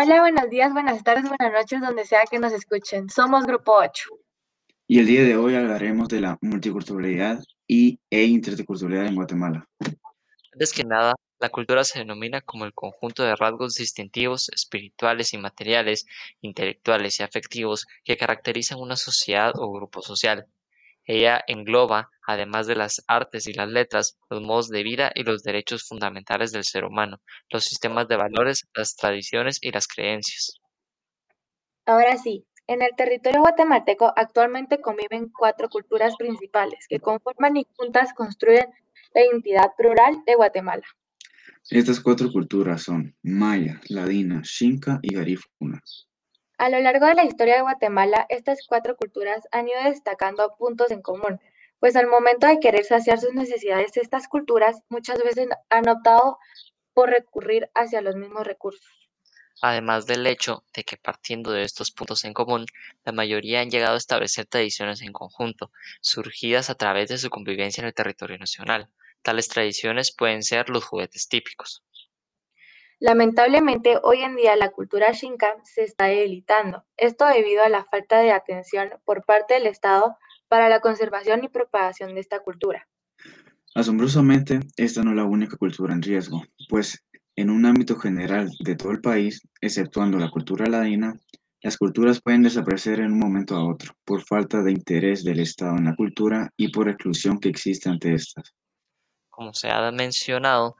Hola, buenos días, buenas tardes, buenas noches, donde sea que nos escuchen. Somos Grupo 8. Y el día de hoy hablaremos de la multiculturalidad y, e interculturalidad en Guatemala. Antes que nada, la cultura se denomina como el conjunto de rasgos distintivos, espirituales y materiales, intelectuales y afectivos que caracterizan una sociedad o grupo social. Ella engloba, además de las artes y las letras, los modos de vida y los derechos fundamentales del ser humano, los sistemas de valores, las tradiciones y las creencias. Ahora sí, en el territorio guatemalteco actualmente conviven cuatro culturas principales que conforman y juntas construyen la identidad plural de Guatemala. Estas cuatro culturas son maya, ladina, xinca y garífuna. A lo largo de la historia de Guatemala, estas cuatro culturas han ido destacando puntos en común, pues al momento de querer saciar sus necesidades, estas culturas muchas veces han optado por recurrir hacia los mismos recursos. Además del hecho de que partiendo de estos puntos en común, la mayoría han llegado a establecer tradiciones en conjunto, surgidas a través de su convivencia en el territorio nacional. Tales tradiciones pueden ser los juguetes típicos. Lamentablemente, hoy en día la cultura xinca se está debilitando, esto debido a la falta de atención por parte del Estado para la conservación y propagación de esta cultura. Asombrosamente, esta no es la única cultura en riesgo, pues en un ámbito general de todo el país, exceptuando la cultura ladina, las culturas pueden desaparecer en un momento a otro, por falta de interés del Estado en la cultura y por exclusión que existe ante estas. Como se ha mencionado,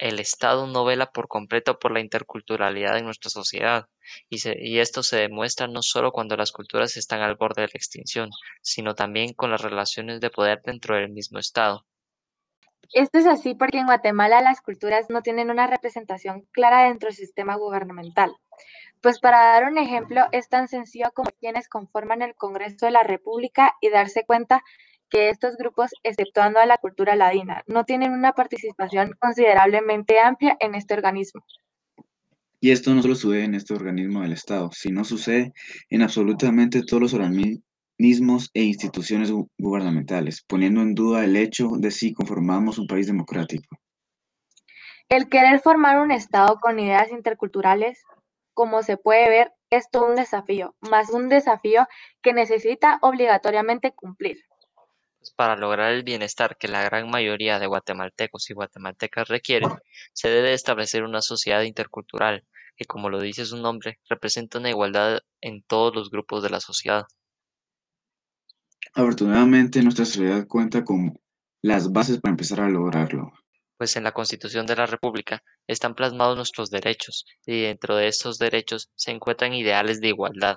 el Estado no vela por completo por la interculturalidad en nuestra sociedad, y, esto se demuestra no solo cuando las culturas están al borde de la extinción, sino también con las relaciones de poder dentro del mismo Estado. Esto es así porque en Guatemala las culturas no tienen una representación clara dentro del sistema gubernamental. Pues para dar un ejemplo, es tan sencillo como quienes conforman el Congreso de la República y darse cuenta que estos grupos, exceptuando a la cultura ladina, no tienen una participación considerablemente amplia en este organismo. Y esto no solo sucede en este organismo del Estado, sino sucede en absolutamente todos los organismos e instituciones gubernamentales, poniendo en duda el hecho de si conformamos un país democrático. El querer formar un Estado con ideas interculturales, como se puede ver, es todo un desafío, más un desafío que necesita obligatoriamente cumplir. Pues, para lograr el bienestar que la gran mayoría de guatemaltecos y guatemaltecas requieren, se debe establecer una sociedad intercultural que, como lo dice su nombre, representa una igualdad en todos los grupos de la sociedad. Afortunadamente, nuestra sociedad cuenta con las bases para empezar a lograrlo. Pues en la Constitución de la República están plasmados nuestros derechos y dentro de estos derechos se encuentran ideales de igualdad.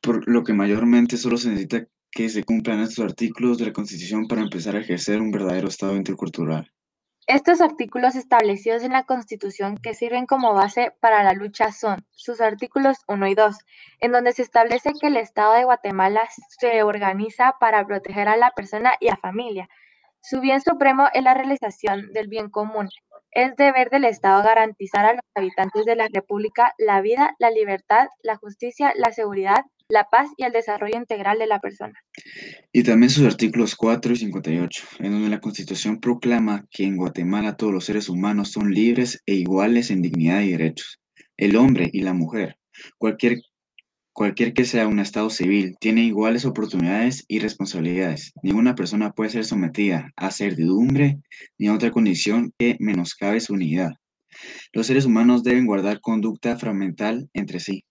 Por lo que mayormente solo se necesita que se cumplan estos artículos de la Constitución para empezar a ejercer un verdadero Estado intercultural. Estos artículos establecidos en la Constitución que sirven como base para la lucha son sus artículos 1 y 2, en donde se establece que el Estado de Guatemala se organiza para proteger a la persona y a familia. Su bien supremo es la realización del bien común. Es deber del Estado garantizar a los habitantes de la República la vida, la libertad, la justicia, la seguridad, la paz y el desarrollo integral de la persona. Y también sus artículos 4 y 58, en donde la Constitución proclama que en Guatemala todos los seres humanos son libres e iguales en dignidad y derechos. El hombre y la mujer, cualquier, cualquier que sea un Estado civil, tiene iguales oportunidades y responsabilidades. Ninguna persona puede ser sometida a servidumbre ni a otra condición que menoscabe su unidad. Los seres humanos deben guardar conducta fragmental entre sí,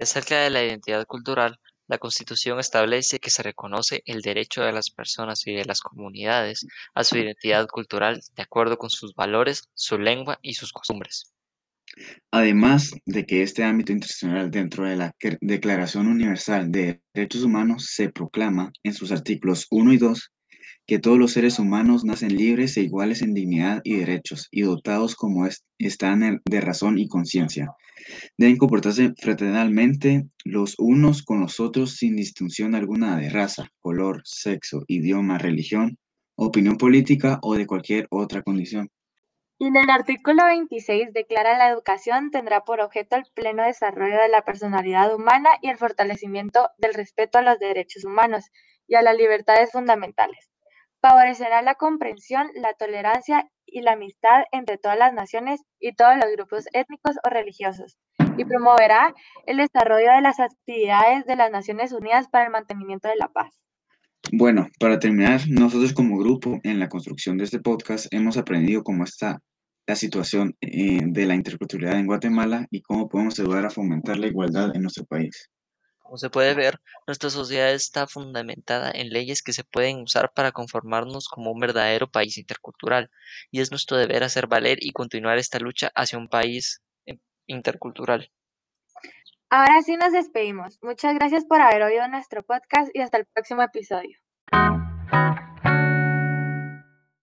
Acerca de la identidad cultural, la Constitución establece que se reconoce el derecho de las personas y de las comunidades a su identidad cultural de acuerdo con sus valores, su lengua y sus costumbres. Además de que este ámbito internacional dentro de la Declaración Universal de Derechos Humanos se proclama en sus artículos 1 y 2 que todos los seres humanos nacen libres e iguales en dignidad y derechos, y dotados como están de razón y conciencia. Deben comportarse fraternalmente los unos con los otros sin distinción alguna de raza, color, sexo, idioma, religión, opinión política o de cualquier otra condición. Y en el artículo 26 declara la educación tendrá por objeto el pleno desarrollo de la personalidad humana y el fortalecimiento del respeto a los derechos humanos y a las libertades fundamentales Favorecerá la comprensión, la tolerancia y la amistad entre todas las naciones y todos los grupos étnicos o religiosos, y promoverá el desarrollo de las actividades de las Naciones Unidas para el mantenimiento de la paz. Bueno, para terminar, nosotros como grupo en la construcción de este podcast hemos aprendido cómo está la situación eh, de la interculturalidad en Guatemala y cómo podemos ayudar a fomentar la igualdad en nuestro país. Como se puede ver, nuestra sociedad está fundamentada en leyes que se pueden usar para conformarnos como un verdadero país intercultural, y es nuestro deber hacer valer y continuar esta lucha hacia un país eh, intercultural. Ahora sí nos despedimos. Muchas gracias por haber oído nuestro podcast y hasta el próximo episodio.